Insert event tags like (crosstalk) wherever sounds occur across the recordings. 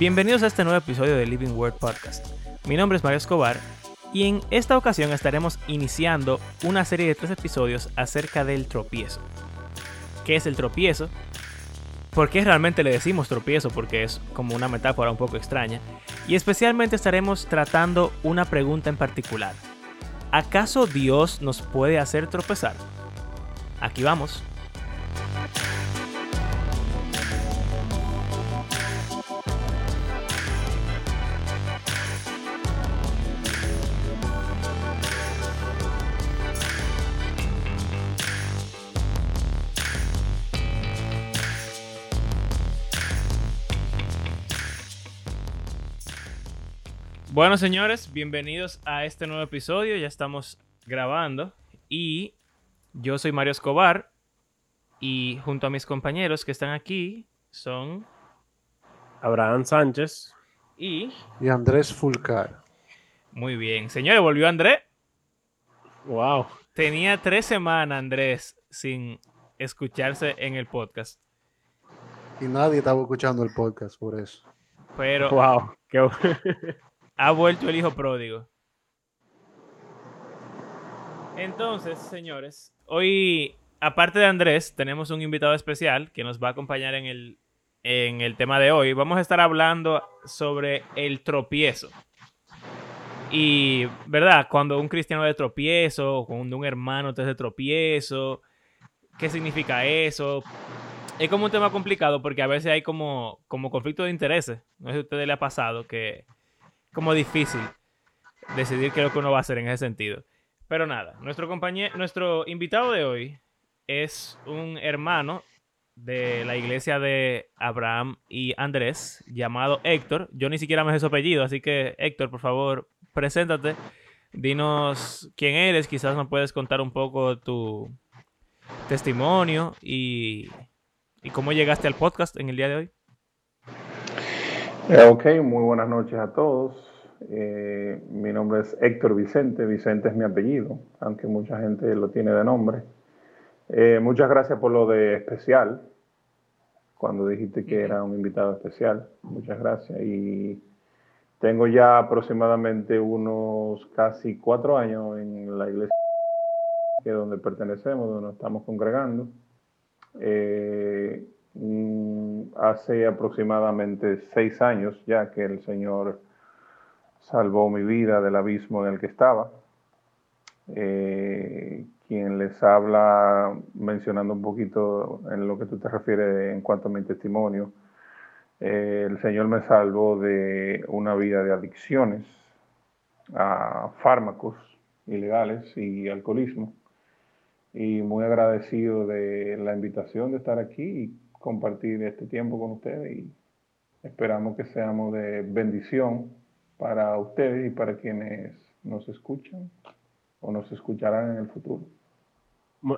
Bienvenidos a este nuevo episodio de Living Word Podcast. Mi nombre es Mario Escobar y en esta ocasión estaremos iniciando una serie de tres episodios acerca del tropiezo. ¿Qué es el tropiezo? ¿Por qué realmente le decimos tropiezo? Porque es como una metáfora un poco extraña. Y especialmente estaremos tratando una pregunta en particular. ¿Acaso Dios nos puede hacer tropezar? Aquí vamos. Bueno, señores, bienvenidos a este nuevo episodio. Ya estamos grabando y yo soy Mario Escobar y junto a mis compañeros que están aquí son Abraham Sánchez y y Andrés Fulcar. muy bien, señores, volvió Andrés. Wow. Tenía tres semanas Andrés sin escucharse en el podcast, Y nadie estaba escuchando el podcast por eso. pero Wow. Qué (laughs) ha vuelto el hijo pródigo. Entonces, señores, hoy, aparte de Andrés, tenemos un invitado especial que nos va a acompañar en el, en el tema de hoy. Vamos a estar hablando sobre el tropiezo. Y, ¿verdad? Cuando un cristiano de tropiezo, cuando un hermano te hace tropiezo, ¿qué significa eso? Es como un tema complicado porque a veces hay como, como conflicto de intereses. No sé si a ustedes le ha pasado que como difícil decidir qué es lo que uno va a hacer en ese sentido. Pero nada, nuestro compañero, nuestro invitado de hoy es un hermano de la iglesia de Abraham y Andrés, llamado Héctor. Yo ni siquiera me sé su apellido, así que Héctor, por favor, preséntate. Dinos quién eres, quizás nos puedes contar un poco tu testimonio y, y cómo llegaste al podcast en el día de hoy. Eh, ok, muy buenas noches a todos. Eh, mi nombre es Héctor Vicente, Vicente es mi apellido, aunque mucha gente lo tiene de nombre. Eh, muchas gracias por lo de especial, cuando dijiste que era un invitado especial. Muchas gracias. Y tengo ya aproximadamente unos casi cuatro años en la iglesia que es donde pertenecemos, donde nos estamos congregando. Eh, hace aproximadamente seis años ya que el Señor salvó mi vida del abismo en el que estaba. Eh, quien les habla mencionando un poquito en lo que tú te refieres en cuanto a mi testimonio. eh, el Señor me salvó de una vida de adicciones a fármacos ilegales y alcoholismo y muy agradecido de la invitación de estar aquí compartir este tiempo con ustedes y esperamos que seamos de bendición para ustedes y para quienes nos escuchan o nos escucharán en el futuro.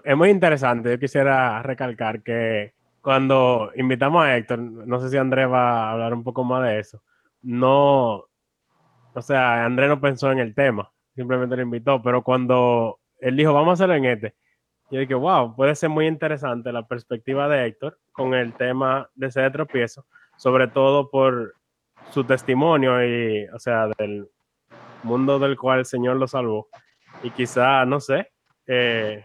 Es muy interesante. Yo quisiera recalcar que cuando invitamos a Héctor, no sé si Andrés va a hablar un poco más de eso. No, o sea, Andrés no pensó en el tema, simplemente lo invitó, pero cuando él dijo, vamos a hacerlo en este, yo dije, wow, puede ser muy interesante la perspectiva de Héctor con el tema de ese tropiezo, sobre todo por su testimonio y, o sea, del mundo del cual el Señor lo salvó. Y quizá, no sé, eh,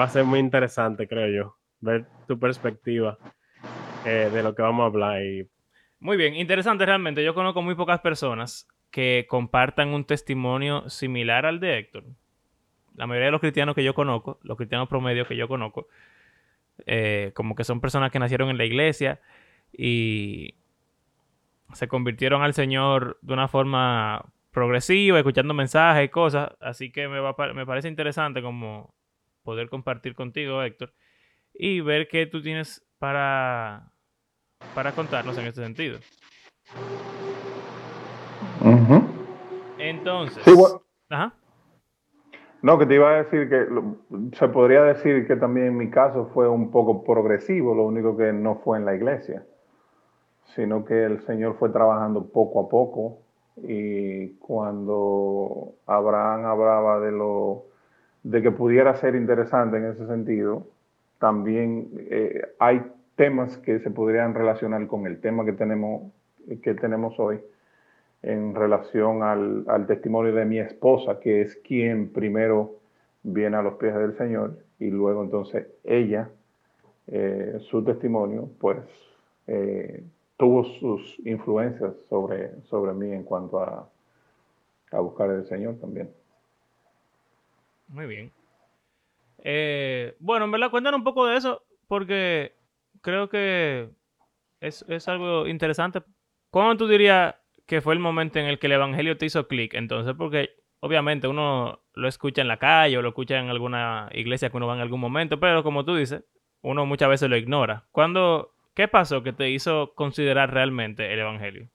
va a ser muy interesante, creo yo, ver tu perspectiva eh, de lo que vamos a hablar. Y Muy bien, interesante realmente. Yo conozco muy pocas personas que compartan un testimonio similar al de Héctor. La mayoría de los cristianos que yo conozco, los cristianos promedios que yo conozco, eh, como que son personas que nacieron en la iglesia y se convirtieron al Señor de una forma progresiva, escuchando mensajes y cosas. Así que me, va me parece interesante como poder compartir contigo, Héctor, y ver qué tú tienes para, para contarnos en este sentido. Entonces, Sí, bueno, ajá. No, que te iba a decir que se podría decir que también en mi caso fue un poco progresivo, lo único que no fue en la iglesia, sino que el Señor fue trabajando poco a poco y cuando Abraham hablaba de lo de que pudiera ser interesante en ese sentido, también eh, hay temas que se podrían relacionar con el tema que tenemos que tenemos hoy en relación al, al, testimonio de mi esposa, que es quien primero viene a los pies del Señor y luego entonces ella, eh, su testimonio, pues eh, tuvo sus influencias sobre, sobre mí en cuanto a, a buscar el Señor también. Muy bien. Eh, bueno, en verdad, cuéntanos un poco de eso, porque creo que es, es algo interesante. ¿Cómo tú dirías que fue el momento en el que el Evangelio te hizo clic? Entonces, porque obviamente uno lo escucha en la calle o lo escucha en alguna iglesia que uno va en algún momento, pero como tú dices, uno muchas veces lo ignora. ¿Cuándo, ¿Qué pasó que te hizo considerar realmente el Evangelio?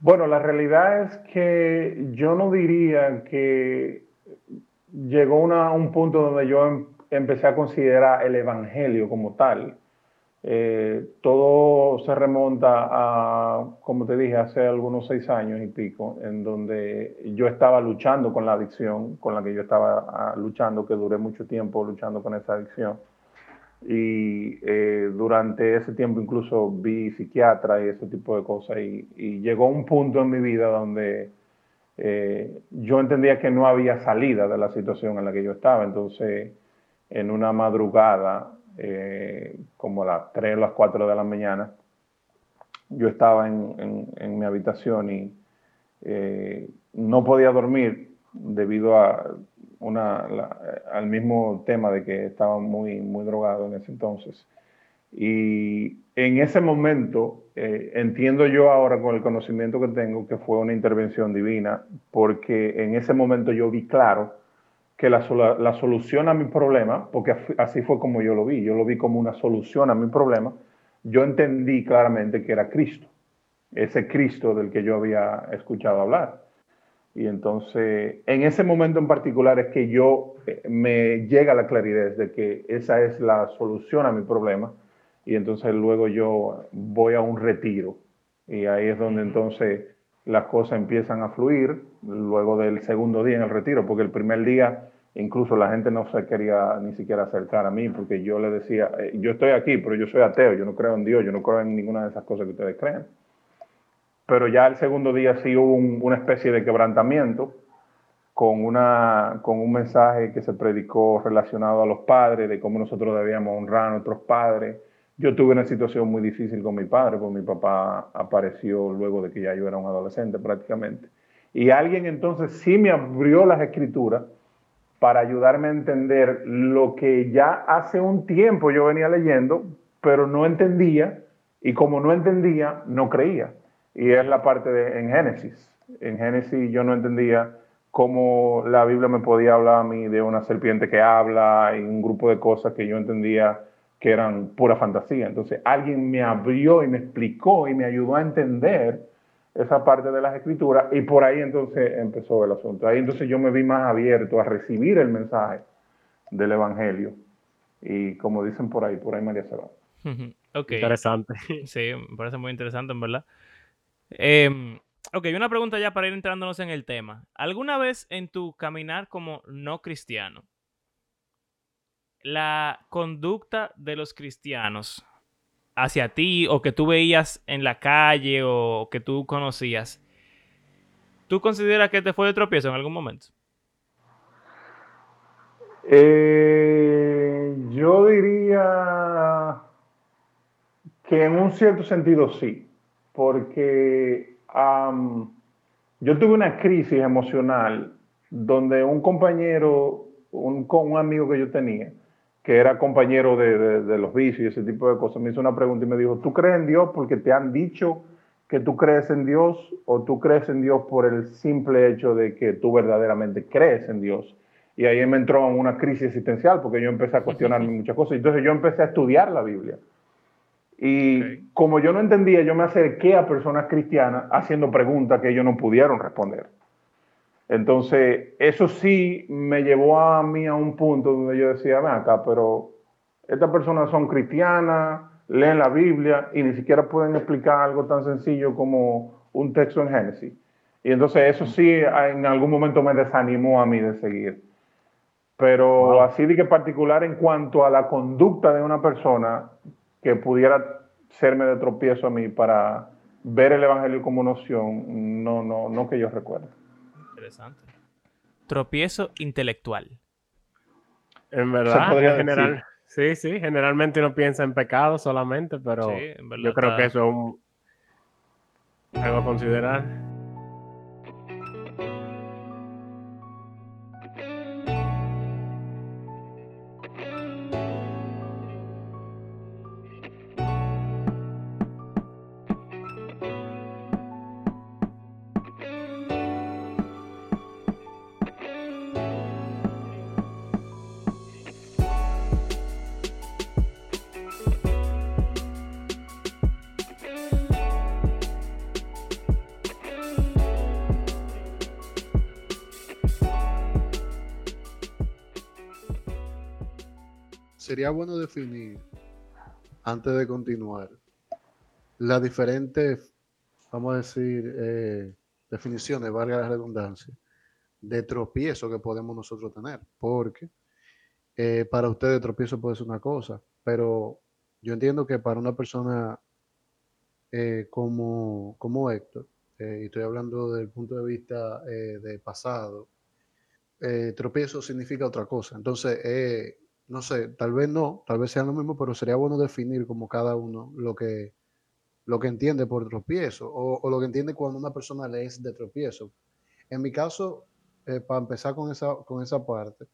Bueno, la realidad es que yo no diría que llegó un punto donde yo em, empecé a considerar el Evangelio como tal. Eh, todo se remonta a, como te dije, hace algunos seis años y pico, en donde yo estaba luchando con la adicción, con la que yo estaba ah, luchando, que duré mucho tiempo luchando con esa adicción. Y eh, durante ese tiempo incluso vi psiquiatra y ese tipo de cosas. Y, y llegó un punto en mi vida donde eh, yo entendía que no había salida de la situación en la que yo estaba. Entonces, en una madrugada, eh, como a las 3 o las 4 de la mañana, yo estaba en, mi habitación y eh, no podía dormir debido al mismo tema de que estaba muy, muy drogado en ese entonces. Y en ese momento, eh, entiendo yo ahora con el conocimiento que tengo que fue una intervención divina, porque en ese momento yo vi claro que la, la, solución a mi problema, porque así fue como yo lo vi, yo lo vi como una solución a mi problema, yo entendí claramente que era Cristo, ese Cristo del que yo había escuchado hablar. Y entonces, en ese momento en particular es que yo eh, me llega la claridad de que esa es la solución a mi problema. Y entonces luego yo voy a un retiro. Y ahí es donde entonces las cosas empiezan a fluir luego del segundo día en el retiro, porque el primer día incluso la gente no se quería ni siquiera acercar a mí, porque yo le decía, eh, yo estoy aquí, pero yo soy ateo, yo no creo en Dios, yo no creo en ninguna de esas cosas que ustedes creen. Pero ya el segundo día sí hubo una especie de quebrantamiento con, una, con un mensaje que se predicó relacionado a los padres, de cómo nosotros debíamos honrar a nuestros padres, yo tuve una situación muy difícil con mi padre, porque mi papá apareció luego de que ya yo era un adolescente prácticamente. Y alguien entonces sí me abrió las escrituras para ayudarme a entender lo que ya hace un tiempo yo venía leyendo, pero no entendía, y como no entendía, no creía. Y es la parte de en Génesis. En Génesis yo no entendía cómo la Biblia me podía hablar a mí de una serpiente que habla y un grupo de cosas que yo entendía que eran pura fantasía. Entonces alguien me abrió y me explicó y me ayudó a entender esa parte de las escrituras y por ahí entonces empezó el asunto. Ahí entonces yo me vi más abierto a recibir el mensaje del Evangelio y como dicen por ahí, por ahí María se va. Interesante. (laughs) Sí, me parece muy interesante en verdad. Eh, ok, una pregunta ya para ir entrándonos en el tema. ¿Alguna vez en tu caminar como no cristiano, la conducta de los cristianos hacia ti o que tú veías en la calle o que tú conocías, ¿tú consideras que te fue de tropiezo en algún momento? Eh, yo diría que en un cierto sentido sí, porque yo tuve una crisis emocional donde un compañero, un, un amigo que yo tenía, que era compañero de, los vicios y ese tipo de cosas, me hizo una pregunta y me dijo, ¿tú crees en Dios porque te han dicho que tú crees en Dios o tú crees en Dios por el simple hecho de que tú verdaderamente crees en Dios? Y ahí me entró en una crisis existencial porque yo empecé a cuestionarme muchas cosas. Entonces yo empecé a estudiar la Biblia. Y como yo no entendía, yo me acerqué a personas cristianas haciendo preguntas que ellos no pudieron responder. Entonces, eso sí me llevó a mí a un punto donde yo decía, ven acá, pero estas personas son cristianas, leen la Biblia y ni siquiera pueden explicar algo tan sencillo como un texto en Génesis. Y entonces eso sí en algún momento me desanimó a mí de seguir. Pero así de que particular en cuanto a la conducta de una persona que pudiera serme de tropiezo a mí para ver el Evangelio como noción, no, no, no que yo recuerde. Interesante. Tropiezo intelectual. En verdad, podría en general, sí, sí, generalmente uno piensa en pecado solamente, pero Sí, en verdad yo creo está- que eso es un, algo a considerar. Sería bueno definir, antes de continuar, las diferentes, vamos a decir, eh, definiciones, valga la redundancia, de tropiezo que podemos nosotros tener. Porque eh, para ustedes tropiezo puede ser una cosa, pero yo entiendo que para una persona eh, como, como Héctor, y estoy hablando desde el punto de vista de pasado, tropiezo significa otra cosa. Entonces, no sé, tal vez no, tal vez sean lo mismo, pero sería bueno definir como cada uno lo que, lo que entiende por tropiezo o, lo que entiende cuando una persona le es de tropiezo. En mi caso, eh, para empezar con esa, con esa parte,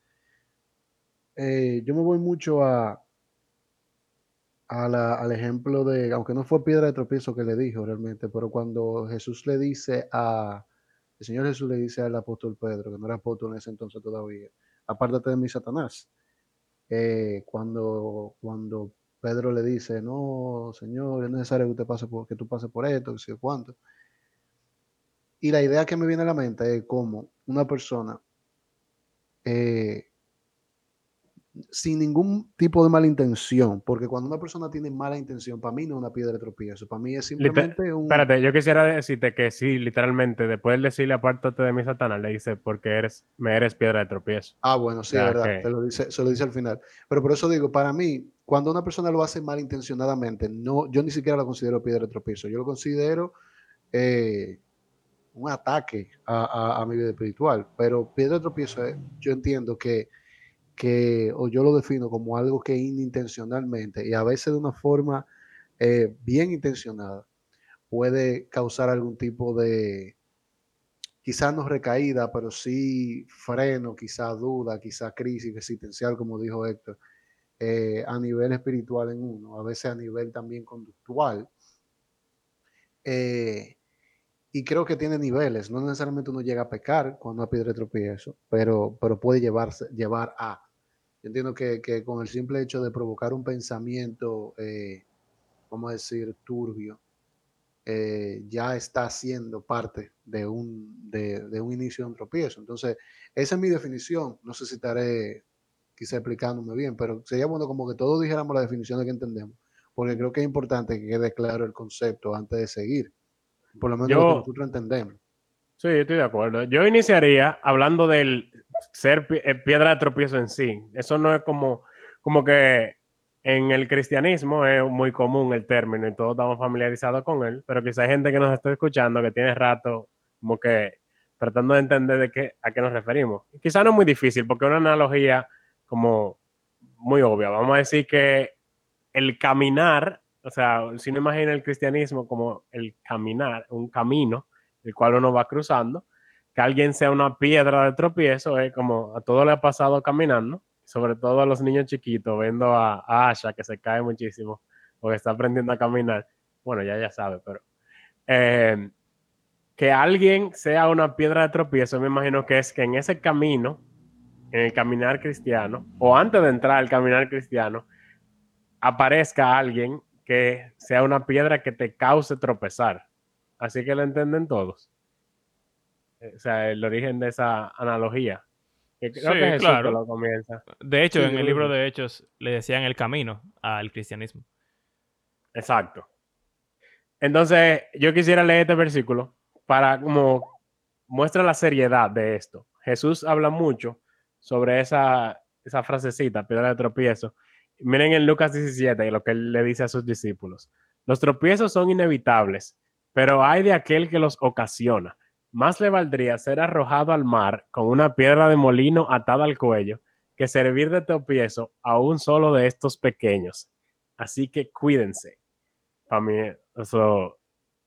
eh, yo me voy mucho a, a la- al ejemplo de, aunque no fue piedra de tropiezo que le dijo realmente, pero cuando Jesús le dice a, el Señor Jesús le dice al apóstol Pedro, que no era apóstol en ese entonces todavía, apártate de mí, Satanás. Eh, cuando, cuando Pedro le dice, no, Señor, es necesario que, usted pase por, que tú pases por esto, que sé cuánto. Y la idea que me viene a la mente es cómo una persona eh, sin ningún tipo de mala intención, porque cuando una persona tiene mala intención, para mí no es una piedra de tropiezo, para mí es simplemente un... Espérate, yo quisiera decirte que sí, literalmente, después de decirle apártate de mi Satanás, le dice porque eres, me eres piedra de tropiezo. Ah, bueno, sí, es verdad, te lo dice, se lo dice al final. Pero por eso digo, para mí, cuando una persona lo hace malintencionadamente, no, yo ni siquiera lo considero piedra de tropiezo, yo lo considero eh, un ataque a, a- a mi vida espiritual. Pero piedra de tropiezo, yo entiendo que, que, o yo lo defino como algo que inintencionalmente y a veces de una forma eh, bien intencionada puede causar algún tipo de, quizás no recaída, pero sí freno, quizás duda, quizás crisis existencial, como dijo Héctor, eh, a nivel espiritual en uno, a veces a nivel también conductual. Eh, y creo que tiene niveles, no necesariamente uno llega a pecar cuando una piedra tropiezo, pero, pero puede llevarse, llevar a. Yo entiendo que, que con el simple hecho de provocar un pensamiento, eh, vamos a decir, turbio, eh, ya está siendo parte de un, de, de un inicio de un tropiezo. Entonces, esa es mi definición. No sé si estaré quizá explicándome bien, pero sería bueno como que todos dijéramos la definición de que entendemos, porque creo que es importante que quede claro el concepto antes de seguir. Por lo menos Yo- nosotros entendemos. Sí, yo estoy de acuerdo. Yo iniciaría hablando del ser eh, piedra de tropiezo en sí. Eso no es como, como que en el cristianismo es muy común el término y todos estamos familiarizados con él, pero quizá hay gente que nos está escuchando que tiene rato como que tratando de entender de qué, a qué nos referimos. Quizá no es muy difícil porque es una analogía como muy obvia. Vamos a decir que el caminar, o sea, si uno imagina el cristianismo como el caminar, un camino, el cual uno va cruzando, que alguien sea una piedra de tropiezo, es como a todo le ha pasado caminando, sobre todo a los niños chiquitos, viendo a, a Asha que se cae muchísimo, porque está aprendiendo a caminar. Bueno, ya ya sabe, pero eh, que alguien sea una piedra de tropiezo, me imagino que es que en ese camino, en el caminar cristiano, o antes de entrar al caminar cristiano, aparezca alguien que sea una piedra que te cause tropezar. Así que lo entienden todos. Eh, O sea, el origen de esa analogía. Que creo Sí, que Jesús claro. que lo comienza. De hecho, Sí, en el libro de Hechos le decían el camino al cristianismo. Exacto. Entonces, yo quisiera leer este versículo para como muestra la seriedad de esto. Jesús habla mucho sobre esa, esa frasecita, piedra de tropiezo. Miren en Lucas 17 lo que él le dice a sus discípulos. Los tropiezos son inevitables, pero hay de aquel que los ocasiona. Más le valdría ser arrojado al mar con una piedra de molino atada al cuello que servir de tropiezo a un solo de estos pequeños. Así que cuídense. Para mí, eso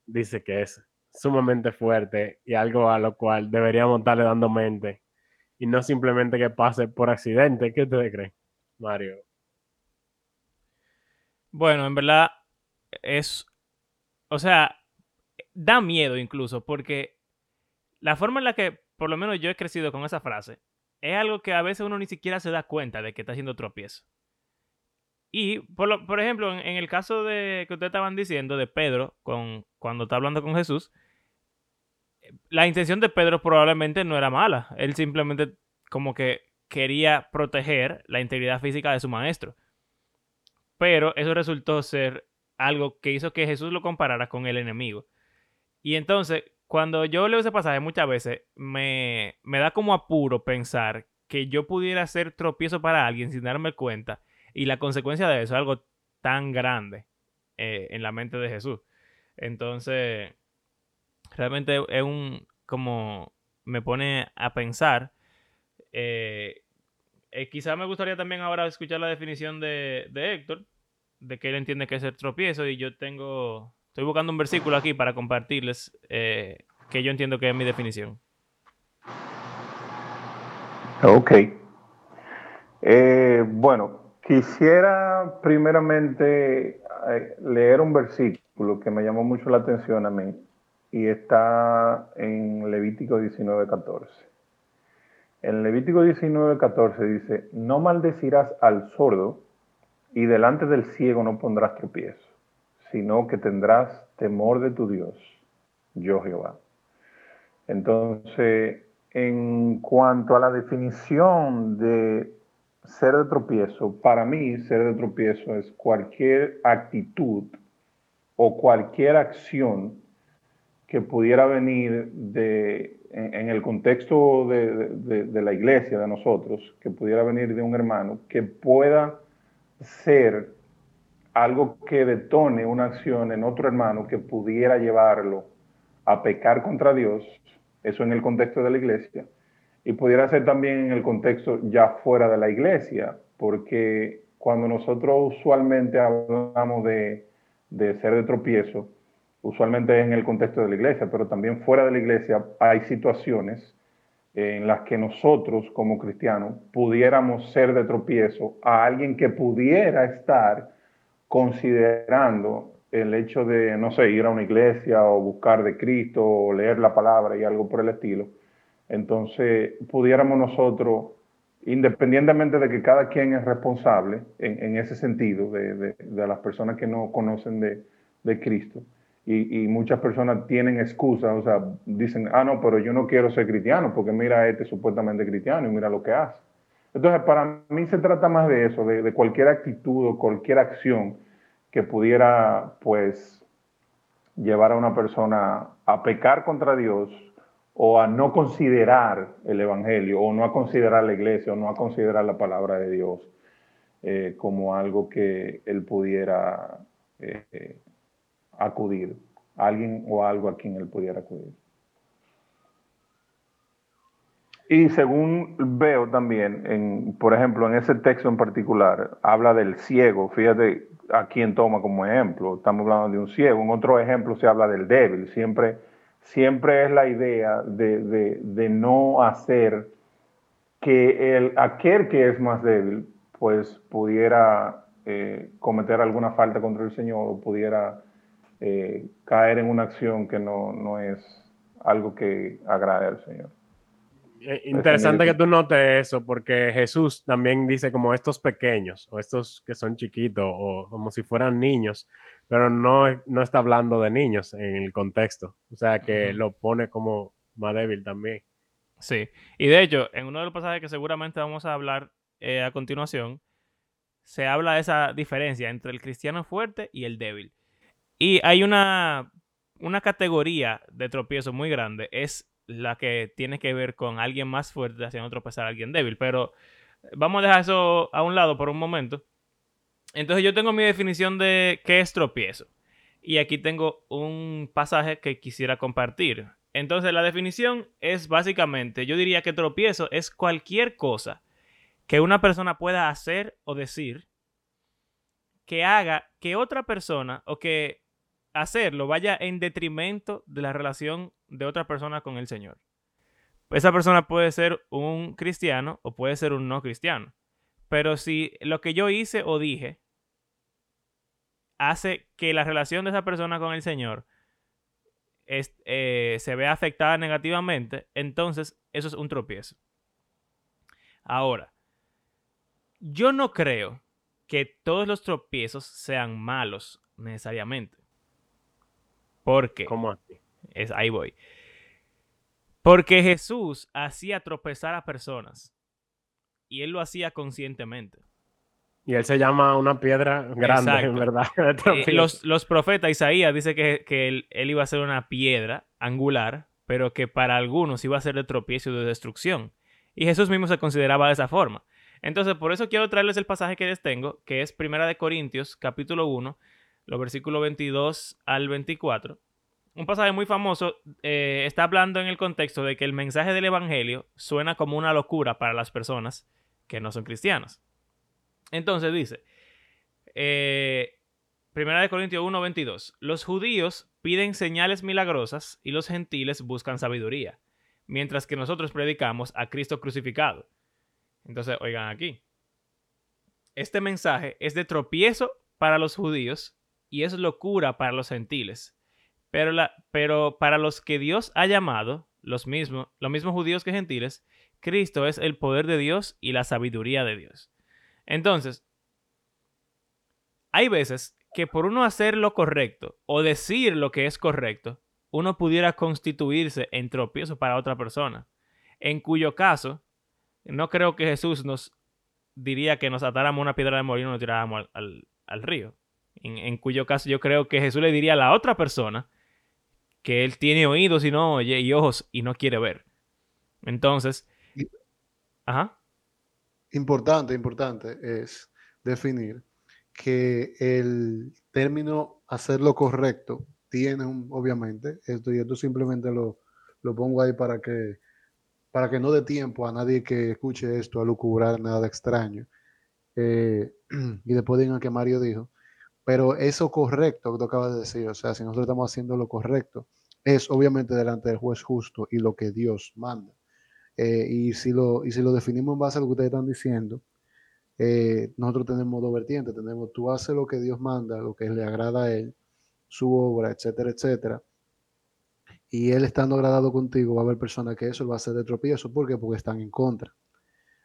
dice que es sumamente fuerte y algo a lo cual deberíamos estarle dando mente y no simplemente que pase por accidente. ¿Qué ustedes creen, Mario? Bueno, en verdad es, o sea, da miedo incluso porque la forma en la que por lo menos yo he crecido con esa frase es algo que a veces uno ni siquiera se da cuenta de que está haciendo tropiezo. Y, por, por ejemplo, en, en, el caso de que ustedes estaban diciendo de Pedro, con, cuando está hablando con Jesús, la intención de Pedro probablemente no era mala. Él simplemente como que quería proteger la integridad física de su maestro. Pero eso resultó ser algo que hizo que Jesús lo comparara con el enemigo. Y entonces, cuando yo leo ese pasaje muchas veces, me, me da como apuro pensar que yo pudiera ser tropiezo para alguien sin darme cuenta. Y la consecuencia de eso es algo tan grande eh, en la mente de Jesús. Entonces, realmente es un, como me pone a pensar. Eh, eh, quizá me gustaría también ahora escuchar la definición de, de, Héctor, de que él entiende que es el tropiezo y yo tengo, estoy buscando un versículo aquí para compartirles eh, que yo entiendo que es mi definición. Ok. Eh, bueno, quisiera primeramente eh, leer un versículo que me llamó mucho la atención a mí y está en Levítico 19:14. En Levítico 19:14 dice, no maldecirás al sordo y delante del ciego no pondrás tropiezo, sino que tendrás temor de tu Dios, yo Jehová. Entonces, en cuanto a la definición de ser de tropiezo, para mí ser de tropiezo es cualquier actitud o cualquier acción que pudiera venir de, en, el contexto de, de, la iglesia, de nosotros, que pudiera venir de un hermano, que pueda ser algo que detone una acción en otro hermano que pudiera llevarlo a pecar contra Dios, eso en el contexto de la iglesia, y pudiera ser también en el contexto ya fuera de la iglesia, porque cuando nosotros usualmente hablamos de, de ser de tropiezo, usualmente en el contexto de la iglesia, pero también fuera de la iglesia hay situaciones en las que nosotros como cristianos pudiéramos ser de tropiezo a alguien que pudiera estar considerando el hecho de, no sé, ir a una iglesia o buscar de Cristo o leer la palabra y algo por el estilo. Entonces, pudiéramos nosotros, independientemente de que cada quien es responsable en, ese sentido, de, de, las personas que no conocen de, de Cristo, y, muchas personas tienen excusas, o sea, dicen, ah, no, pero yo no quiero ser cristiano porque mira este supuestamente cristiano y mira lo que hace. Entonces, para mí se trata más de eso, de, cualquier actitud o cualquier acción que pudiera, pues, llevar a una persona a pecar contra Dios o a no considerar el Evangelio o no a considerar la iglesia o no a considerar la palabra de Dios eh, como algo que él pudiera eh, acudir, alguien o algo a quien él pudiera acudir. Y según veo también, por ejemplo, en ese texto en particular, habla del ciego. Fíjate a quién toma como ejemplo. Estamos hablando de un ciego. En otro ejemplo se habla del débil. Siempre, siempre es la idea de, de, no hacer que el, aquel que es más débil, pues pudiera eh, cometer alguna falta contra el Señor o pudiera eh, caer en una acción que no, no es algo que agrade al Señor. Eh, interesante que tú notes eso, porque Jesús también dice como estos pequeños, o estos que son chiquitos, o como si fueran niños, pero no, no está hablando de niños en el contexto. O sea que lo pone como más débil también. Sí, y de hecho, en uno de los pasajes que seguramente vamos a hablar eh, a continuación, se habla de esa diferencia entre el cristiano fuerte y el débil. Y hay una, una categoría de tropiezo muy grande, es la que tiene que ver con alguien más fuerte haciendo tropezar a alguien débil. Pero vamos a dejar eso a un lado por un momento. Entonces yo tengo mi definición de qué es tropiezo. Y aquí tengo un pasaje que quisiera compartir. Entonces la definición es básicamente, yo diría que tropiezo es cualquier cosa que una persona pueda hacer o decir que haga que otra persona o que hacerlo vaya en detrimento de la relación de otra persona con el Señor. Esa persona puede ser un cristiano o puede ser un no cristiano. Pero si lo que yo hice o dije hace que la relación de esa persona con el Señor eh, se vea afectada negativamente, entonces eso es un tropiezo. Ahora, yo no creo que todos los tropiezos sean malos necesariamente. Porque. ¿Cómo así? Es, ahí voy. Porque Jesús hacía tropezar a personas. Y él lo hacía conscientemente. Y él se llama una piedra grande, en verdad. (laughs) Eh, los, los, profetas, Isaías dice que, que él, él, iba a ser una piedra angular, pero que para algunos iba a ser de tropiezo y de destrucción. Y Jesús mismo se consideraba de esa forma. Entonces, por eso quiero traerles el pasaje que les tengo, que es Primera de Corintios, capítulo 1, los versículos 22 al 24. Un pasaje muy famoso eh, está hablando en el contexto de que el mensaje del Evangelio suena como una locura para las personas que no son cristianas. Entonces dice, eh, Primera de Corintios 1, 22, los judíos piden señales milagrosas y los gentiles buscan sabiduría, mientras que nosotros predicamos a Cristo crucificado. Entonces, oigan aquí. Este mensaje es de tropiezo para los judíos y es locura para los gentiles. Pero, para los que Dios ha llamado, los mismos, los mismos judíos que gentiles, Cristo es el poder de Dios y la sabiduría de Dios. Entonces, hay veces que por uno hacer lo correcto o decir lo que es correcto, uno pudiera constituirse en tropiezo para otra persona. En cuyo caso, no creo que Jesús nos diría que nos atáramos una piedra de molino y nos tiráramos al, río. En, cuyo caso yo creo que Jesús le diría a la otra persona que él tiene oídos y no oye y ojos y no quiere ver. Entonces, ajá. Importante, importante es definir que el término hacer lo correcto tiene un, obviamente, esto y esto simplemente lo, lo pongo ahí para que para que no dé tiempo a nadie que escuche esto a lucurar nada extraño. Eh, (clears throat) y después digan que Mario dijo. Pero eso correcto que tú acabas de decir, o sea, si nosotros estamos haciendo lo correcto, es obviamente delante del juez justo y lo que Dios manda. Eh, y, si lo, y si lo definimos en base a lo que ustedes están diciendo, eh, nosotros tenemos dos vertientes. Tenemos tú haces lo que Dios manda, lo que le agrada a Él, su obra, etcétera, etcétera y él estando agradado contigo, va a haber personas que eso le va a hacer de tropiezo. ¿Por qué? Porque están en contra.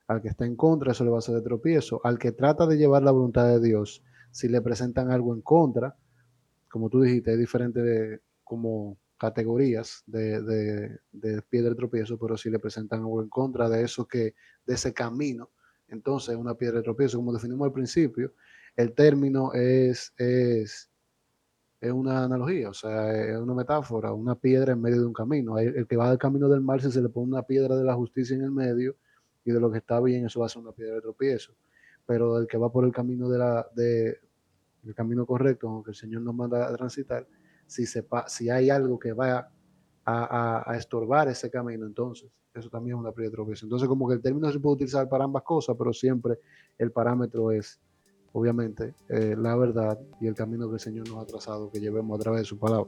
Al que está en contra, eso le va a hacer de tropiezo. Al que trata de llevar la voluntad de Dios, si le presentan algo en contra, como tú dijiste, hay diferentes como categorías de, de, de piedra de tropiezo, pero si le presentan algo en contra de eso que, de ese camino, entonces es una piedra de tropiezo. Como definimos al principio, el término es, es es una analogía, o sea, es una metáfora, una piedra en medio de un camino. El, que va del camino del mal, si se le pone una piedra de la justicia en el medio y de lo que está bien, eso va a ser una piedra de tropiezo. Pero el que va por el camino de la, de, el camino correcto, aunque el Señor nos manda a transitar, si, sepa, si hay algo que va a, a, estorbar ese camino, entonces eso también es una piedra de. Entonces, como que el término se puede utilizar para ambas cosas, pero siempre el parámetro es obviamente, eh, la verdad y el camino que el Señor nos ha trazado, que llevemos a través de su palabra.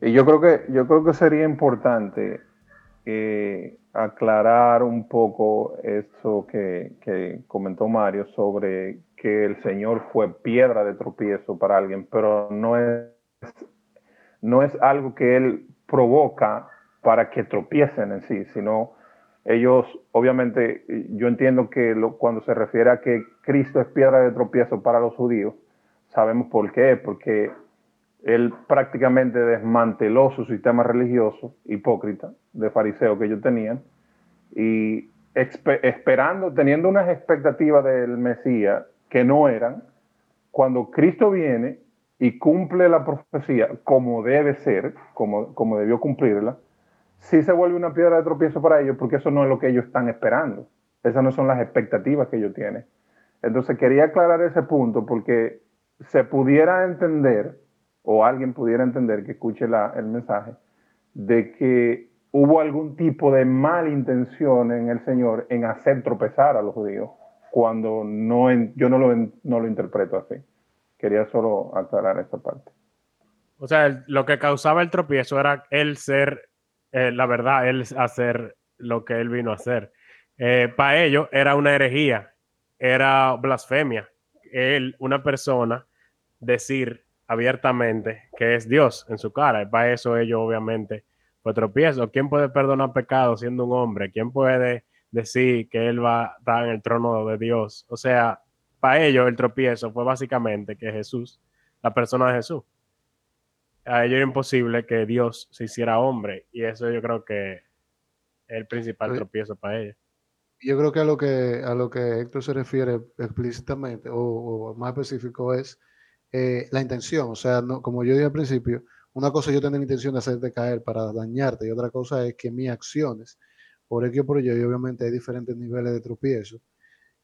Y yo creo que, yo creo que sería importante eh, aclarar un poco eso que, comentó Mario sobre que el Señor fue piedra de tropiezo para alguien, pero no es, no es algo que Él provoca para que tropiecen en sí, sino ellos, obviamente, yo entiendo que cuando se refiere a que Cristo es piedra de tropiezo para los judíos, sabemos por qué, porque él prácticamente desmanteló su sistema religioso hipócrita de fariseo que ellos tenían y esperando, teniendo unas expectativas del Mesías que no eran, cuando Cristo viene y cumple la profecía como debe ser, como, como debió cumplirla, sí se vuelve una piedra de tropiezo para ellos porque eso no es lo que ellos están esperando. Esas no son las expectativas que ellos tienen. Entonces quería aclarar ese punto porque se pudiera entender, o alguien pudiera entender que escuche el mensaje, de que hubo algún tipo de mala intención en el Señor en hacer tropezar a los judíos, cuando no yo no lo, no lo interpreto así. Quería solo aclarar esta parte. O sea, lo que causaba el tropiezo era él ser, eh, la verdad, él hacer lo que él vino a hacer. Eh, para ellos era una herejía, era blasfemia. Él, una persona, decir abiertamente que es Dios en su cara. para eso ellos obviamente fue tropiezo. ¿Quién puede perdonar pecados siendo un hombre? ¿Quién puede decir que él va a estar en el trono de Dios? O sea, para ellos el tropiezo fue básicamente que Jesús, la persona de Jesús. A ellos era imposible que Dios se hiciera hombre y eso yo creo que es el principal tropiezo para ellos. Yo creo que a lo que a lo que Héctor se refiere explícitamente o más específico es eh, la intención. O sea, como yo dije al principio, una cosa es yo tener la intención de hacerte caer para dañarte y otra cosa es que mis acciones, por el que por ello, y obviamente hay diferentes niveles de tropiezo,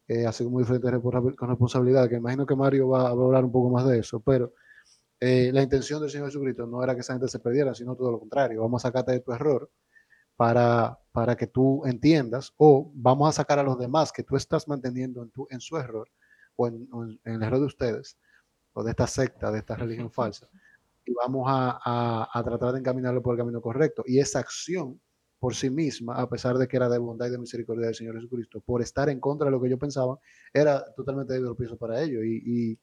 eh, así como diferentes con responsabilidad, que imagino que Mario va a hablar un poco más de eso, pero eh, la intención del Señor Jesucristo no era que esa gente se perdiera, sino todo lo contrario, vamos a sacarte de tu error para, para que tú entiendas, o vamos a sacar a los demás que tú estás manteniendo en, tu, en su error, o en el error de ustedes, o de esta secta, de esta religión (laughs) falsa, y vamos a, tratar de encaminarlo por el camino correcto. Y esa acción por sí misma, a pesar de que era de bondad y de misericordia del Señor Jesucristo, por estar en contra de lo que yo pensaba, era totalmente de piso para ello. Y,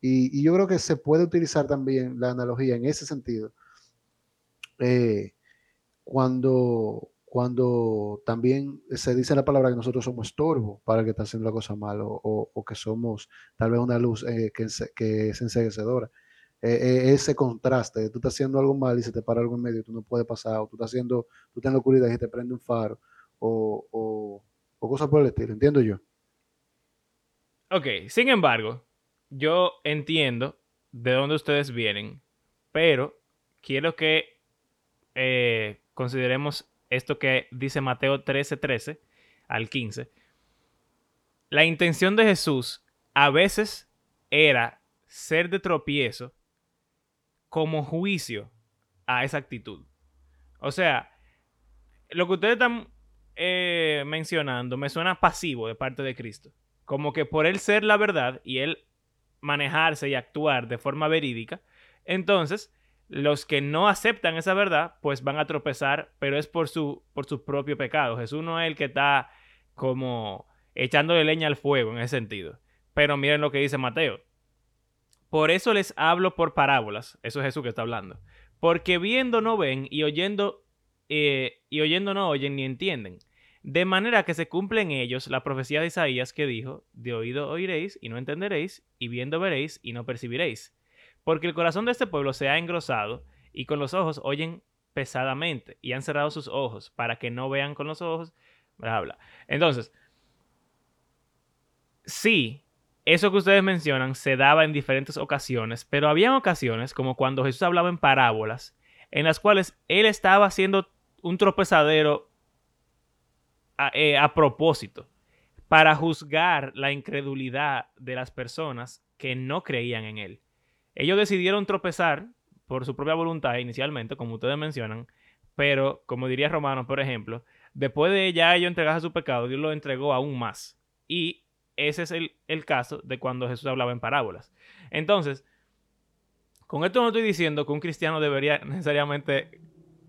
y, yo creo que se puede utilizar también la analogía en ese sentido. Eh, cuando, cuando también se dice la palabra que nosotros somos estorbo para el que está haciendo la cosa mal o, que somos tal vez una luz eh, que, es enseguecedora. Eh, eh, ese contraste, tú estás haciendo algo mal y se te para algo en medio, tú no puedes pasar, o tú estás haciendo, tú estás en la oscuridad y te prende un faro, o, o cosas por el estilo, entiendo yo. Ok, sin embargo, yo entiendo de dónde ustedes vienen, pero quiero que consideremos esto que dice Mateo 13, 13 al 15, la intención de Jesús a veces era ser de tropiezo como juicio a esa actitud. O sea, lo que ustedes están eh, mencionando me suena pasivo de parte de Cristo. Como que por él ser la verdad y él manejarse y actuar de forma verídica, entonces los que no aceptan esa verdad, pues van a tropezar, pero es por su, por su propio pecado. Jesús no es el que está como echándole leña al fuego en ese sentido. Pero miren lo que dice Mateo. Por eso les hablo por parábolas. Eso es Jesús que está hablando. Porque viendo no ven y oyendo eh, y oyendo no oyen ni entienden. De manera que se cumple en ellos la profecía de Isaías que dijo, de oído oiréis y no entenderéis, y viendo veréis y no percibiréis porque el corazón de este pueblo se ha engrosado y con los ojos oyen pesadamente y han cerrado sus ojos para que no vean con los ojos, bla, bla. Entonces, sí, eso que ustedes mencionan se daba en diferentes ocasiones, pero había ocasiones, como cuando Jesús hablaba en parábolas, en las cuales él estaba haciendo un tropezadero a, eh, a propósito para juzgar la incredulidad de las personas que no creían en él. Ellos decidieron tropezar por su propia voluntad inicialmente, como ustedes mencionan, pero como diría Romano, por ejemplo, después de ya ellos entregarse su pecado, Dios lo entregó aún más. Y ese es el, el caso de cuando Jesús hablaba en parábolas. Entonces, con esto no estoy diciendo que un cristiano debería (laughs) necesariamente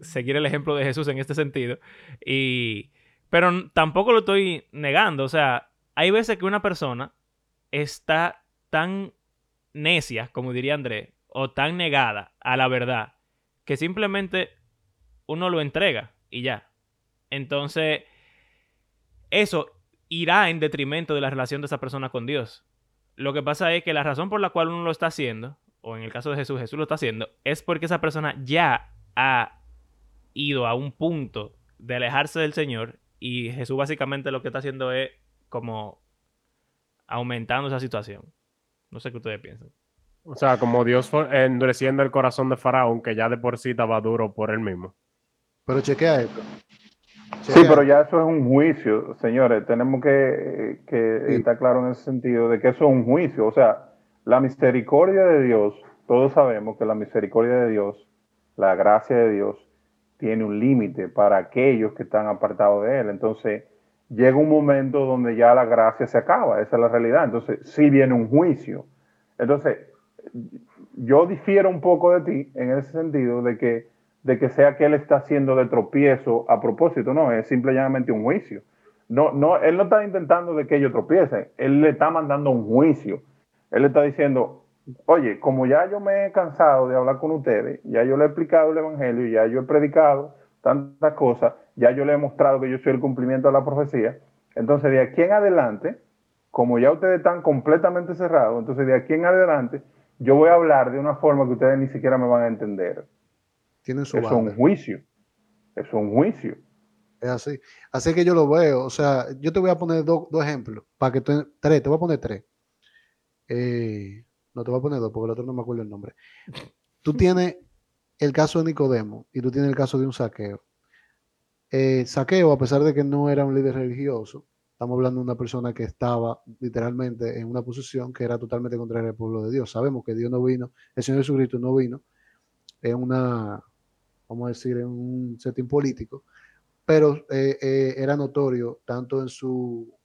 seguir el ejemplo de Jesús en este sentido, y, pero tampoco lo estoy negando. O sea, hay veces que una persona está tan necia, como diría André, o tan negada a la verdad, que simplemente uno lo entrega y ya. Entonces, eso irá en detrimento de la relación de esa persona con Dios. Lo que pasa es que la razón por la cual uno lo está haciendo, o en el caso de Jesús, Jesús lo está haciendo, es porque esa persona ya ha ido a un punto de alejarse del Señor y Jesús básicamente lo que está haciendo es como aumentando esa situación. No sé qué ustedes piensan. O sea, como Dios endureciendo el corazón de Faraón, que ya de por sí estaba duro por él mismo. Pero chequea esto. Sí, pero ya eso es un juicio, señores. Tenemos que, que estar claro en ese sentido de que eso es un juicio. O sea, la misericordia de Dios, todos sabemos que la misericordia de Dios, la gracia de Dios, tiene un límite para aquellos que están apartados de Él. Entonces, llega un momento donde ya la gracia se acaba, esa es la realidad. Entonces, sí viene un juicio. Entonces, yo difiero un poco de ti en ese sentido de que, de que sea que Él está haciendo de tropiezo a propósito, no, es simplemente un juicio. No, no, Él no está intentando de que ellos tropiecen, Él le está mandando un juicio él está diciendo, oye, como ya yo me he cansado de hablar con ustedes, ya yo le he explicado el Evangelio, ya yo he predicado tantas cosas, ya yo le he mostrado que yo soy el cumplimiento de la profecía, entonces de aquí en adelante, como ya ustedes están completamente cerrados, entonces de aquí en adelante yo voy a hablar de una forma que ustedes ni siquiera me van a entender. Tienen su es un juicio. Es un juicio. Es así. Así que yo lo veo. O sea, yo te voy a poner dos ejemplos. Para que tú, tres, te voy a poner tres. Eh, no te voy a poner dos porque el otro no me acuerdo el nombre. Tú tienes el caso de Nicodemo y tú tienes el caso de un saqueo. Eh, saqueo, a pesar de que no era un líder religioso, estamos hablando de una persona que estaba literalmente en una posición que era totalmente contraria al pueblo de Dios. Sabemos que Dios no vino, el Señor Jesucristo no vino en una, vamos a decir, en un setting político, pero eh, era notorio tanto en su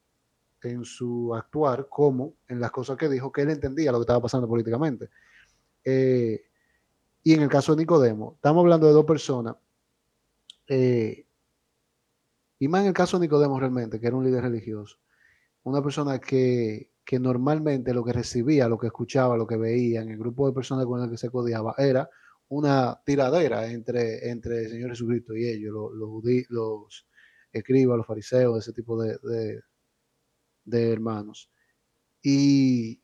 en su actuar como en las cosas que dijo, que él entendía lo que estaba pasando políticamente. Eh, y en el caso de Nicodemo, estamos hablando de dos personas, eh, y más en el caso de Nicodemo realmente, que era un líder religioso, una persona que, que normalmente lo que recibía, lo que escuchaba, lo que veía en el grupo de personas con las que se codiaba era una tiradera entre, entre el Señor Jesucristo y ellos, los, los, los escribas, los fariseos, ese tipo de, de hermanos. Y,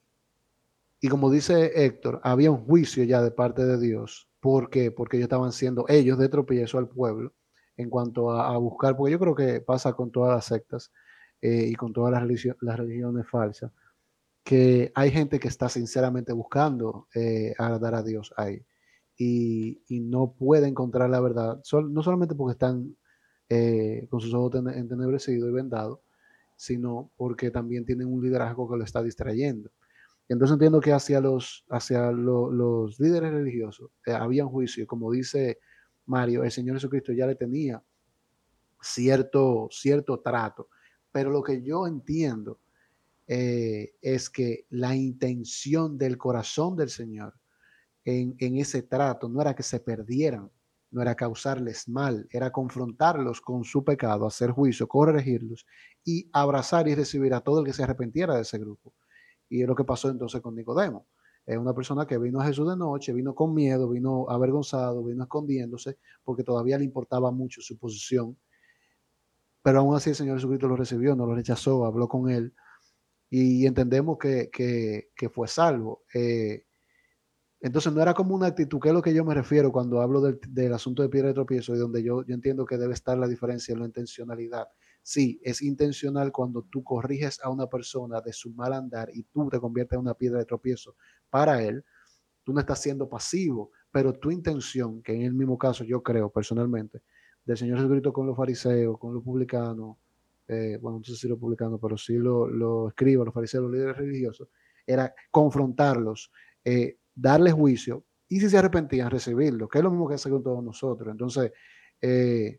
y como dice Héctor, había un juicio ya de parte de Dios. ¿Por qué? Porque ellos estaban siendo ellos de tropiezo al pueblo en cuanto a, buscar, porque yo creo que pasa con todas las sectas eh, y con todas las, religiones falsas, que hay gente que está sinceramente buscando eh, agradar a Dios ahí y, y, no puede encontrar la verdad, no solamente porque están eh, con sus ojos entenebrecidos y vendados, sino porque también tienen un liderazgo que lo está distrayendo. Entonces entiendo que hacia los, hacia los líderes religiosos eh, había un juicio, como dice Mario, el Señor Jesucristo ya le tenía cierto, cierto trato, pero lo que yo entiendo eh, es que la intención del corazón del Señor en, ese trato no era que se perdieran, no era causarles mal, era confrontarlos con su pecado, hacer juicio, corregirlos y abrazar y recibir a todo el que se arrepentiera de ese grupo. Y es lo que pasó entonces con Nicodemo. Es una persona que vino a Jesús de noche, vino con miedo, vino avergonzado, vino escondiéndose, porque todavía le importaba mucho su posición. Pero aún así el Señor Jesucristo lo recibió, no lo rechazó, habló con él y entendemos que, que, fue salvo. Eh, entonces no era como una actitud, que es lo que yo me refiero cuando hablo del, asunto de piedra de tropiezo y donde yo, yo entiendo que debe estar la diferencia en la intencionalidad. Sí, es intencional cuando tú corriges a una persona de su mal andar y tú te conviertes en una piedra de tropiezo para él. Tú no estás siendo pasivo, pero tu intención, que en el mismo caso yo creo personalmente, del Señor Jesucristo con los fariseos, con los publicanos, eh, bueno, no sé si los publicanos, pero sí los lo escribas, los fariseos, los líderes religiosos, era confrontarlos, eh, darles juicio y si se arrepentían, recibirlo, que es lo mismo que hace con todos nosotros. Entonces, eh,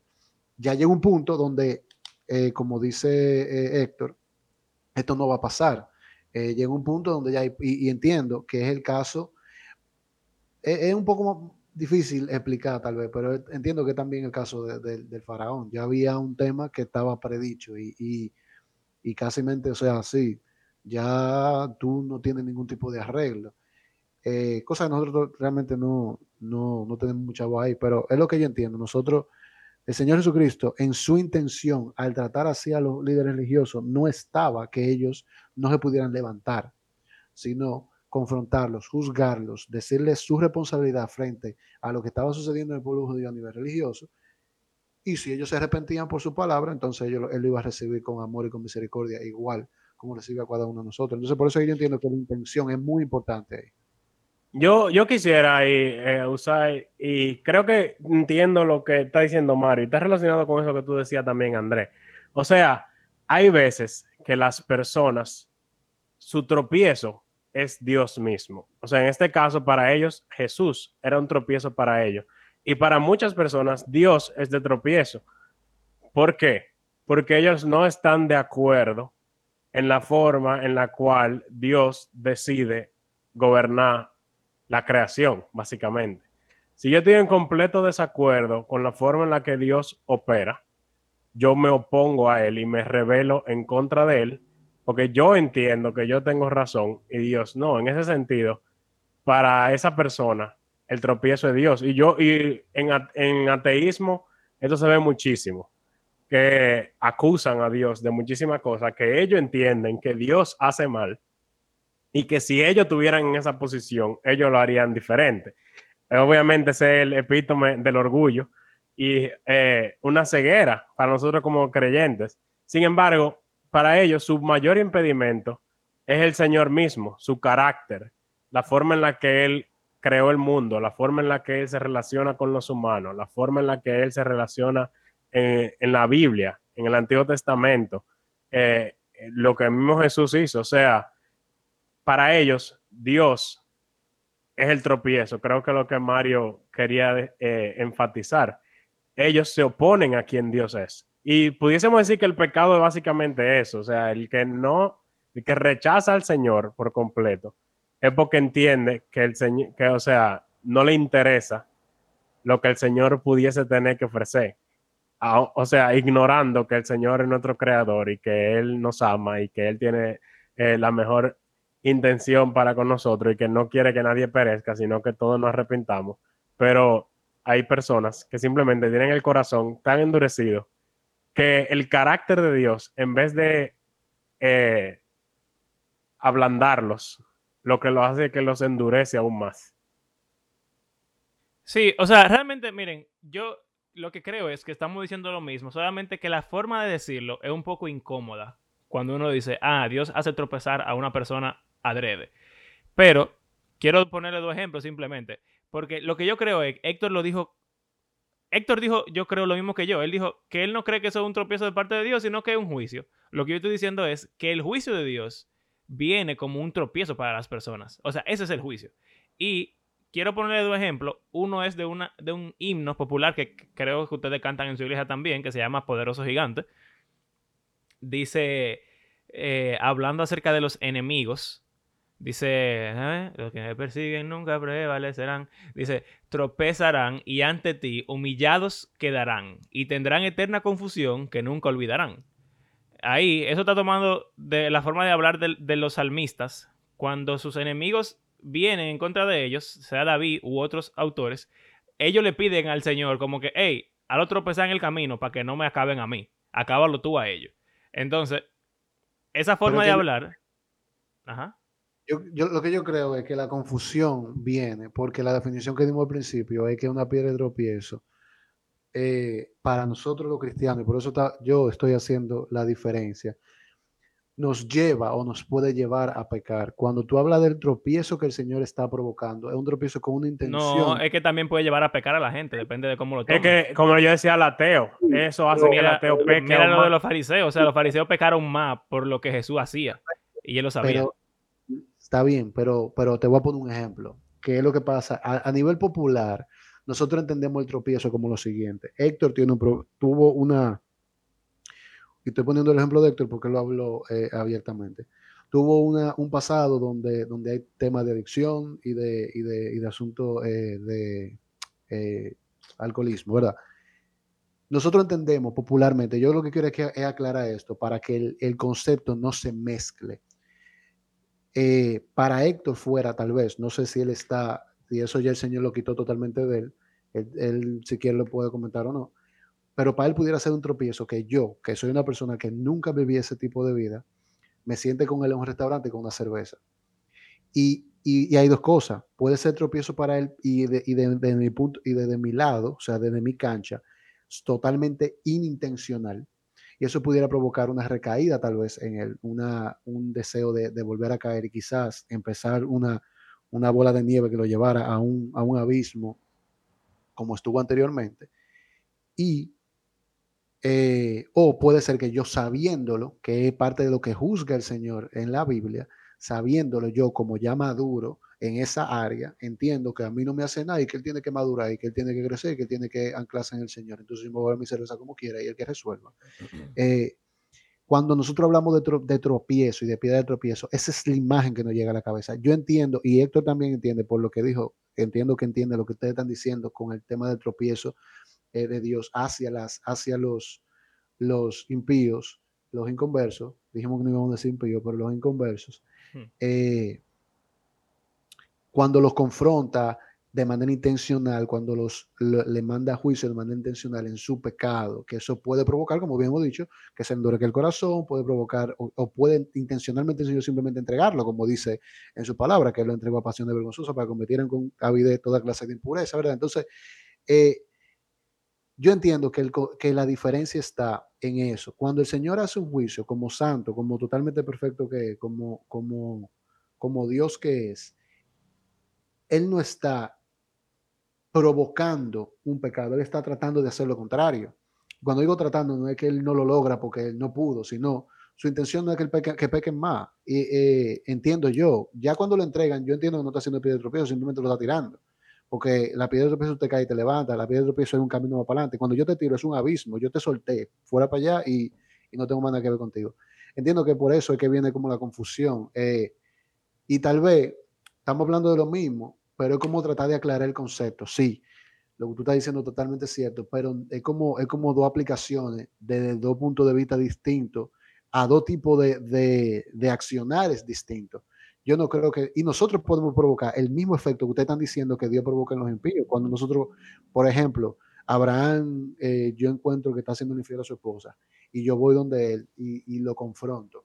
ya llega un punto donde, eh, como dice eh, Héctor, esto no va a pasar. llega un punto donde ya, y, entiendo que es el caso, es, un poco difícil explicar tal vez, pero entiendo que también el caso del faraón. Ya había un tema que estaba predicho y, y, y casi mente, o sea, sí, ya tú no tienes ningún tipo de arreglo. Eh, cosa que nosotros realmente no, no, no tenemos mucha voz ahí, pero es lo que yo entiendo. Nosotros, el Señor Jesucristo, en su intención, al tratar así a los líderes religiosos, no estaba que ellos no se pudieran levantar, sino confrontarlos, juzgarlos, decirles su responsabilidad frente a lo que estaba sucediendo en el pueblo judío a nivel religioso. Y si ellos se arrepentían por su palabra, entonces él lo iba a recibir con amor y con misericordia, igual como recibe a cada uno de nosotros. Entonces, por eso yo entiendo que la intención es muy importante ahí. Yo, yo quisiera eh, usar, y creo que entiendo lo que está diciendo Mario, y está relacionado con eso que tú decías también, Andrés. O sea, hay veces que las personas, su tropiezo es Dios mismo. O sea, en este caso, para ellos, Jesús era un tropiezo para ellos. Y para muchas personas, Dios es de tropiezo. ¿Por qué? Porque ellos no están de acuerdo en la forma en la cual Dios decide gobernar la creación, básicamente. Si yo estoy en completo desacuerdo con la forma en la que Dios opera, yo me opongo a Él y me revelo en contra de Él, porque yo entiendo que yo tengo razón y Dios no. En ese sentido, para esa persona, el tropiezo de Dios. Y yo, y en, en ateísmo, esto se ve muchísimo, que acusan a Dios de muchísimas cosas, que ellos entienden que Dios hace mal y que si ellos estuvieran en esa posición, ellos lo harían diferente. Obviamente ese es el epítome del orgullo y eh, una ceguera para nosotros como creyentes. Sin embargo, para ellos su mayor impedimento es el Señor mismo, su carácter, la forma en la que Él creó el mundo, la forma en la que Él se relaciona con los humanos, la forma en la que Él se relaciona en, la Biblia, en el Antiguo Testamento, eh, lo que mismo Jesús hizo. O sea, para ellos, Dios es el tropiezo. Creo que lo que Mario quería eh, enfatizar. Ellos se oponen a quien Dios es. Y pudiésemos decir que el pecado es básicamente eso. O sea, el que no, el que rechaza al Señor por completo, es porque entiende que el Señor, que, o sea, no le interesa lo que el Señor pudiese tener que ofrecer. o sea, ignorando que el Señor es nuestro creador y que Él nos ama y que Él tiene eh, la mejor intención para con nosotros y que no quiere que nadie perezca, sino que todos nos arrepintamos. Pero hay personas que simplemente tienen el corazón tan endurecido que el carácter de Dios, en vez de eh, ablandarlos, lo que lo hace es que los endurece aún más. Sí, o sea, realmente, miren, yo lo que creo es que estamos diciendo lo mismo, solamente que la forma de decirlo es un poco incómoda cuando uno dice, ah, Dios hace tropezar a una persona adrede. Pero quiero ponerle dos ejemplos simplemente. Porque lo que yo creo es, Héctor lo dijo, Héctor dijo, yo creo lo mismo que yo. Él dijo que él no cree que eso es un tropiezo de parte de Dios, sino que es un juicio. Lo que yo estoy diciendo es que el juicio de Dios viene como un tropiezo para las personas. O sea, ese es el juicio. Y quiero ponerle dos ejemplos. Uno es de, una, de un himno popular que creo que ustedes cantan en su iglesia también, que se llama Poderoso Gigante. Dice, eh, hablando acerca de los enemigos, Dice, ¿eh? los que me persiguen nunca prevalecerán. Dice, tropezarán y ante ti humillados quedarán y tendrán eterna confusión que nunca olvidarán. Ahí, eso está tomando de la forma de hablar de, los salmistas. Cuando sus enemigos vienen en contra de ellos, sea David u otros autores, ellos le piden al Señor como que, hey, al otro tropezar en el camino para que no me acaben a mí. Acábalo tú a ellos. Entonces, esa forma de hablar... Ajá. Yo, lo que yo creo es que la confusión viene porque la definición que dimos al principio es que una piedra de tropiezo eh, para nosotros los cristianos, y por eso yo estoy haciendo la diferencia, nos lleva o nos puede llevar a pecar. Cuando tú hablas del tropiezo que el Señor está provocando, es un tropiezo con una intención. No, es que también puede llevar a pecar a la gente, depende de cómo lo tomes. Es que, como yo decía, el ateo, eso hace que el ateo peque. Mira lo de los fariseos, o sea, los fariseos pecaron más por lo que Jesús hacía, y él lo sabía. Está bien, pero, pero te voy a poner un ejemplo. ¿Qué es lo que pasa? A, nivel popular, nosotros entendemos el tropiezo como lo siguiente. Héctor tiene un, tuvo una, y estoy poniendo el ejemplo de Héctor porque lo hablo eh, abiertamente. Tuvo una, un pasado donde, donde hay temas de adicción y de, y de, y de asuntos eh, de eh, alcoholismo, ¿verdad? Nosotros entendemos popularmente, yo lo que quiero es, que, es aclarar esto para que el, el concepto no se mezcle. Eh, para Héctor fuera, tal vez, no sé si él está, y eso ya el Señor lo quitó totalmente de él, él, si quiere lo puede comentar o no, pero para él pudiera ser un tropiezo que yo, que soy una persona que nunca viví ese tipo de vida, me siente con él en un restaurante con una cerveza. Y, y, hay dos cosas. Puede ser tropiezo para él y, de, de, mi punto y desde mi lado, o sea, desde mi cancha, totalmente inintencional. Y eso pudiera provocar una recaída tal vez en él, una, un deseo de, volver a caer y quizás empezar una, una bola de nieve que lo llevara a un, a un abismo como estuvo anteriormente. Y eh, o puede ser que yo sabiéndolo, que es parte de lo que juzga el Señor en la Biblia, sabiéndolo yo como ya maduro en esa área, entiendo que a mí no me hace nada y que él tiene que madurar y que él tiene que crecer y que él tiene que anclarse en el Señor. Entonces yo me voy a mi cerveza como quiera y el que resuelva. Eh, cuando nosotros hablamos de, de, tropiezo y de piedra de tropiezo, esa es la imagen que nos llega a la cabeza. Yo entiendo, y Héctor también entiende por lo que dijo, entiendo que entiende lo que ustedes están diciendo con el tema del tropiezo eh, de Dios hacia, las, hacia los, los impíos, los inconversos. Dijimos que no íbamos a decir impíos, pero los inconversos. Hmm. Eh, cuando los confronta de manera intencional, cuando los le manda a juicio de manera intencional en su pecado, que eso puede provocar, como bien hemos dicho, que se endurezca el corazón, puede provocar, o, puede intencionalmente simplemente entregarlo, como dice en su palabra, que lo entregó a pasión de vergonzosa para cometieran con avidez toda clase de impureza, ¿verdad? Entonces, eh, yo entiendo que, que, la diferencia está en eso. Cuando el Señor hace un juicio como santo, como totalmente perfecto que es, como, como, como Dios que es, Él no está provocando un pecado, Él está tratando de hacer lo contrario. Cuando digo tratando, no es que Él no lo logra porque Él no pudo, sino su intención no es que, el peque, que pequen más. Y, eh, entiendo yo, ya cuando lo entregan, yo entiendo que no está haciendo pie de tropiezo, simplemente lo está tirando porque la piedra de tropiezo te cae y te levanta, la piedra de tropiezo es un camino más para adelante. Cuando yo te tiro es un abismo, yo te solté fuera para allá y, no tengo más nada que ver contigo. Entiendo que por eso es que viene como la confusión. Eh, y tal vez estamos hablando de lo mismo, pero es como tratar de aclarar el concepto. Sí, lo que tú estás diciendo es totalmente cierto, pero es como, es como dos aplicaciones desde dos puntos de vista distintos a dos tipos de, de, de accionares distintos yo no creo que, y nosotros podemos provocar el mismo efecto que ustedes están diciendo que Dios provoca en los impíos. Cuando nosotros, por ejemplo, Abraham, eh, yo encuentro que está haciendo un infiel a su esposa y yo voy donde él y, lo confronto.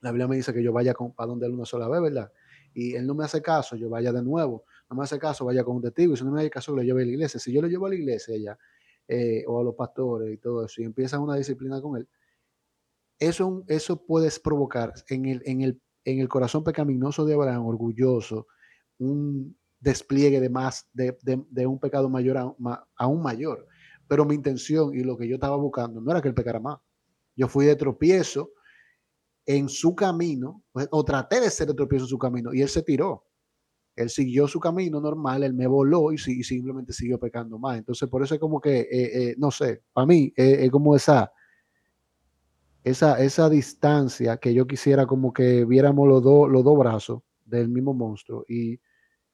La Biblia me dice que yo vaya con, para donde él una sola vez, ¿verdad? Y él no me hace caso, yo vaya de nuevo. No me hace caso, vaya con un testigo. Y si no me hace caso, lo lleve a la iglesia. Si yo lo llevo a la iglesia ella, eh, o a los pastores y todo eso, y empiezan una disciplina con él, eso, eso puede provocar en el, en el en el corazón pecaminoso de Abraham, orgulloso, un despliegue de más, de, un pecado mayor aún mayor. Pero mi intención y lo que yo estaba buscando no era que él pecara más. Yo fui de tropiezo en su camino, pues, o traté de ser de tropiezo en su camino, y él se tiró. Él siguió su camino normal, él me voló y, simplemente siguió pecando más. Entonces, por eso es como que, eh, eh, no sé, para mí es como esa, esa, esa distancia que yo quisiera como que viéramos los, dos los dos brazos del mismo monstruo y,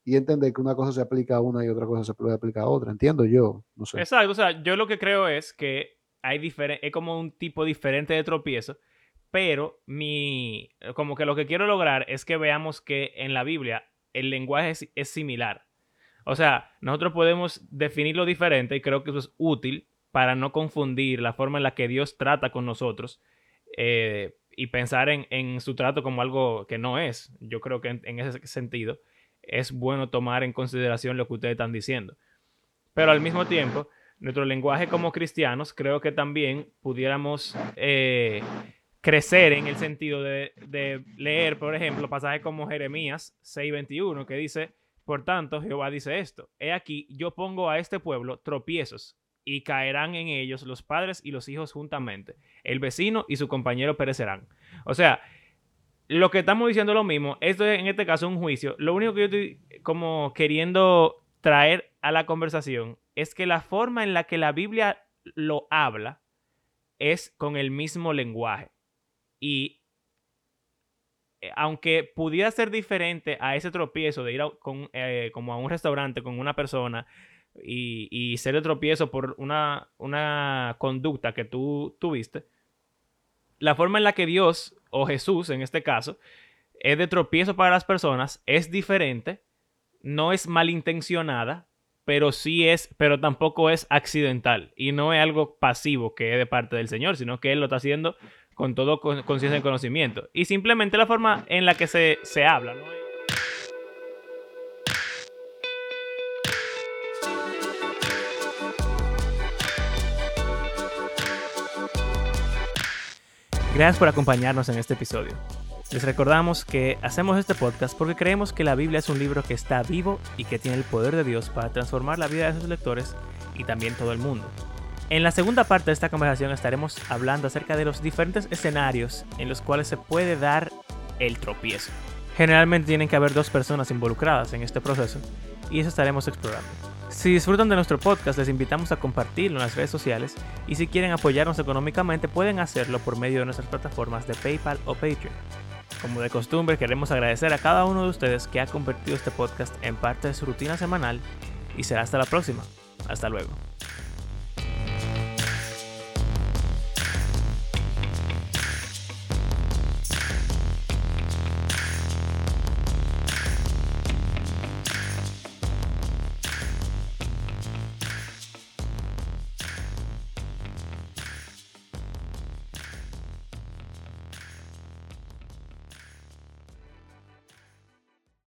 y, entender que una cosa se aplica a una y otra cosa se puede aplicar a otra. Entiendo yo, no sé. Exacto, o sea, yo lo que creo es que hay es como un tipo diferente de tropiezo, pero mi, como que lo que quiero lograr es que veamos que en la Biblia el lenguaje es, es similar. O sea, nosotros podemos definirlo diferente y creo que eso es útil para no confundir la forma en la que Dios trata con nosotros eh, y pensar en, su trato como algo que no es. Yo creo que en, ese sentido es bueno tomar en consideración lo que ustedes están diciendo. Pero al mismo tiempo, nuestro lenguaje como cristianos, creo que también pudiéramos eh, crecer en el sentido de, de, leer, por ejemplo, pasajes como Jeremías 6:21, que dice, por tanto, Jehová dice esto, he aquí, yo pongo a este pueblo tropiezos y caerán en ellos los padres y los hijos juntamente. El vecino y su compañero perecerán. O sea, lo que estamos diciendo es lo mismo. Esto es en este caso un juicio. Lo único que yo estoy como queriendo traer a la conversación es que la forma en la que la Biblia lo habla es con el mismo lenguaje. Y eh, aunque pudiera ser diferente a ese tropiezo de ir con, eh, como a un restaurante con una persona y, y ser de tropiezo por una, una conducta que tú tuviste, la forma en la que Dios, o Jesús en este caso, es de tropiezo para las personas es diferente, no es malintencionada, pero sí es, pero tampoco es accidental y no es algo pasivo que es de parte del Señor, sino que Él lo está haciendo con todo conciencia y conocimiento. Y simplemente la forma en la que se, se habla, ¿no? Gracias por acompañarnos en este episodio. Les recordamos que hacemos este podcast porque creemos que la Biblia es un libro que está vivo y que tiene el poder de Dios para transformar la vida de sus lectores y también todo el mundo. En la segunda parte de esta conversación estaremos hablando acerca de los diferentes escenarios en los cuales se puede dar el tropiezo. Generalmente tienen que haber dos personas involucradas en este proceso y eso estaremos explorando. Si disfrutan de nuestro podcast, les invitamos a compartirlo en las redes sociales y si quieren apoyarnos económicamente pueden hacerlo por medio de nuestras plataformas de PayPal o Patreon. Como de costumbre, queremos agradecer a cada uno de ustedes que ha convertido este podcast en parte de su rutina semanal y será hasta la próxima. Hasta luego.